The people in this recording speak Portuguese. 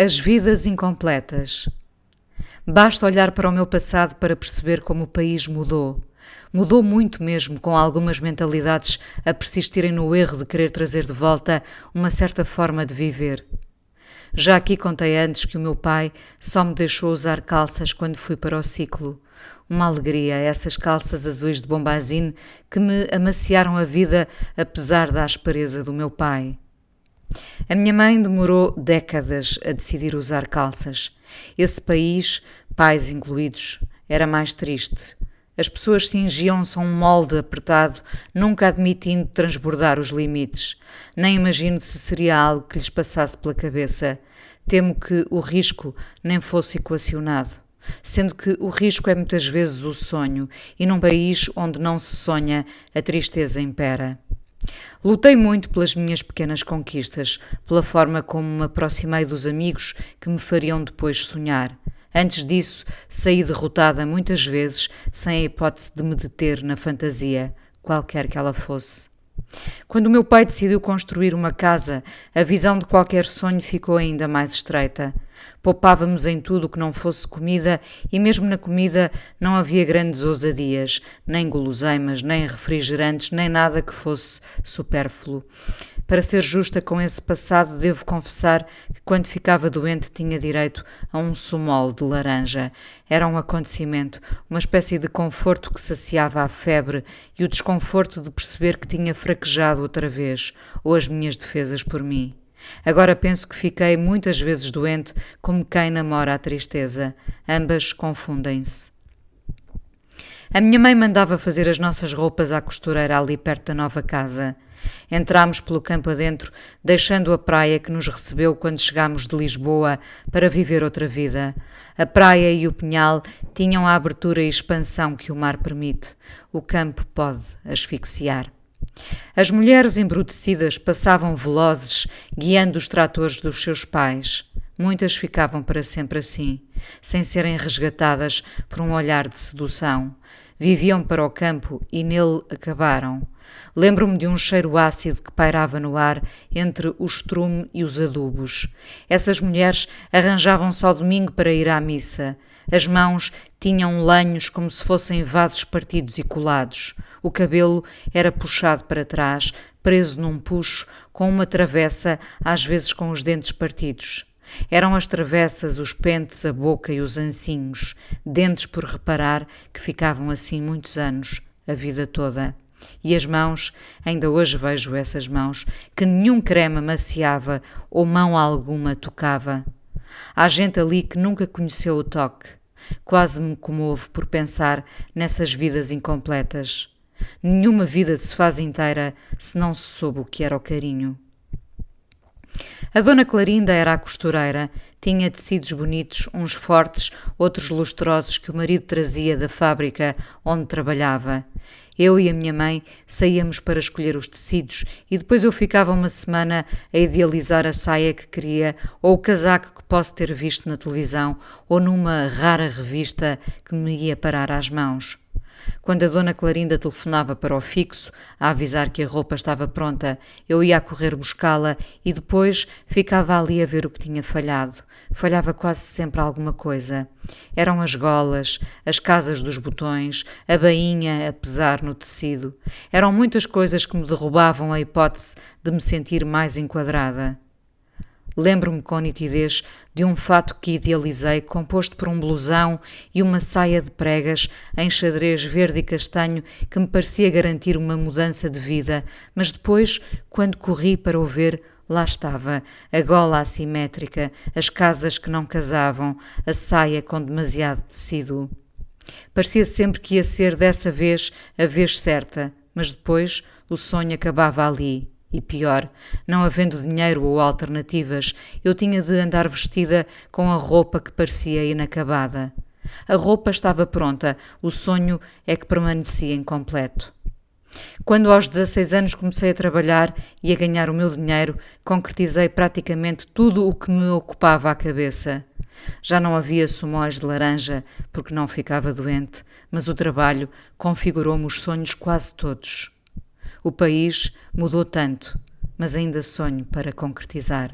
As vidas incompletas. Basta olhar para o meu passado para perceber como o país mudou. Mudou muito mesmo, com algumas mentalidades a persistirem no erro de querer trazer de volta uma certa forma de viver. Já aqui contei antes que o meu pai só me deixou usar calças quando fui para o ciclo. Uma alegria, essas calças azuis de bombazine que me amaciaram a vida apesar da aspereza do meu pai. A minha mãe demorou décadas a decidir usar calças. Esse país, pais incluídos, era mais triste. As pessoas cingiam-se a um molde apertado, nunca admitindo transbordar os limites. Nem imagino se seria algo que lhes passasse pela cabeça. Temo que o risco nem fosse equacionado. Sendo que o risco é muitas vezes o sonho, e num país onde não se sonha, a tristeza impera. Lutei muito pelas minhas pequenas conquistas, pela forma como me aproximei dos amigos que me fariam depois sonhar. Antes disso, saí derrotada muitas vezes, sem a hipótese de me deter na fantasia, qualquer que ela fosse. Quando o meu pai decidiu construir uma casa, a visão de qualquer sonho ficou ainda mais estreita. Poupávamos em tudo o que não fosse comida e, mesmo na comida, não havia grandes ousadias, nem guloseimas, nem refrigerantes, nem nada que fosse supérfluo. Para ser justa com esse passado, devo confessar que quando ficava doente tinha direito a um sumol de laranja. Era um acontecimento, uma espécie de conforto que saciava a febre e o desconforto de perceber que tinha fraquejado outra vez, ou as minhas defesas por mim. Agora penso que fiquei muitas vezes doente, como quem namora a tristeza. Ambas confundem-se. A minha mãe mandava fazer as nossas roupas à costureira ali perto da nova casa. Entramos pelo campo adentro, deixando a praia que nos recebeu quando chegámos de Lisboa para viver outra vida. A praia e o pinhal tinham a abertura e expansão que o mar permite. O campo pode asfixiar. As mulheres embrutecidas passavam velozes, guiando os tratores dos seus pais. Muitas ficavam para sempre assim, sem serem resgatadas por um olhar de sedução. Viviam para o campo e nele acabaram. Lembro-me de um cheiro ácido que pairava no ar entre o estrume e os adubos. Essas mulheres arranjavam-se ao domingo para ir à missa. As mãos tinham lenhos como se fossem vasos partidos e colados. O cabelo era puxado para trás, preso num puxo, com uma travessa, às vezes com os dentes partidos. Eram as travessas, os pentes, a boca e os ancinhos, dentes por reparar que ficavam assim muitos anos, a vida toda. E as mãos, ainda hoje vejo essas mãos, que nenhum creme amaciava ou mão alguma tocava. Há gente ali que nunca conheceu o toque. Quase me comovo por pensar nessas vidas incompletas. Nenhuma vida se faz inteira se não se soube o que era o carinho. A dona Clarinda era a costureira, tinha tecidos bonitos, uns fortes, outros lustrosos que o marido trazia da fábrica onde trabalhava. Eu e a minha mãe saíamos para escolher os tecidos e depois eu ficava uma semana a idealizar a saia que queria ou o casaco que posso ter visto na televisão ou numa rara revista que me ia parar às mãos. Quando a dona Clarinda telefonava para o fixo a avisar que a roupa estava pronta, eu ia a correr buscá-la e depois ficava ali a ver o que tinha falhado. Falhava quase sempre alguma coisa. Eram as golas, as casas dos botões, a bainha a pesar no tecido. Eram muitas coisas que me derrubavam a hipótese de me sentir mais enquadrada. Lembro-me com nitidez de um fato que idealizei, composto por um blusão e uma saia de pregas em xadrez verde e castanho que me parecia garantir uma mudança de vida, mas depois, quando corri para o ver, lá estava, a gola assimétrica, as casas que não casavam, a saia com demasiado tecido. Parecia sempre que ia ser dessa vez a vez certa, mas depois o sonho acabava ali. E pior, não havendo dinheiro ou alternativas, eu tinha de andar vestida com a roupa que parecia inacabada. A roupa estava pronta, o sonho é que permanecia incompleto. Quando aos 16 anos comecei a trabalhar e a ganhar o meu dinheiro, concretizei praticamente tudo o que me ocupava a cabeça. Já não havia sumóis de laranja, porque não ficava doente, mas o trabalho configurou-me os sonhos quase todos. O país mudou tanto, mas ainda sonho para concretizar.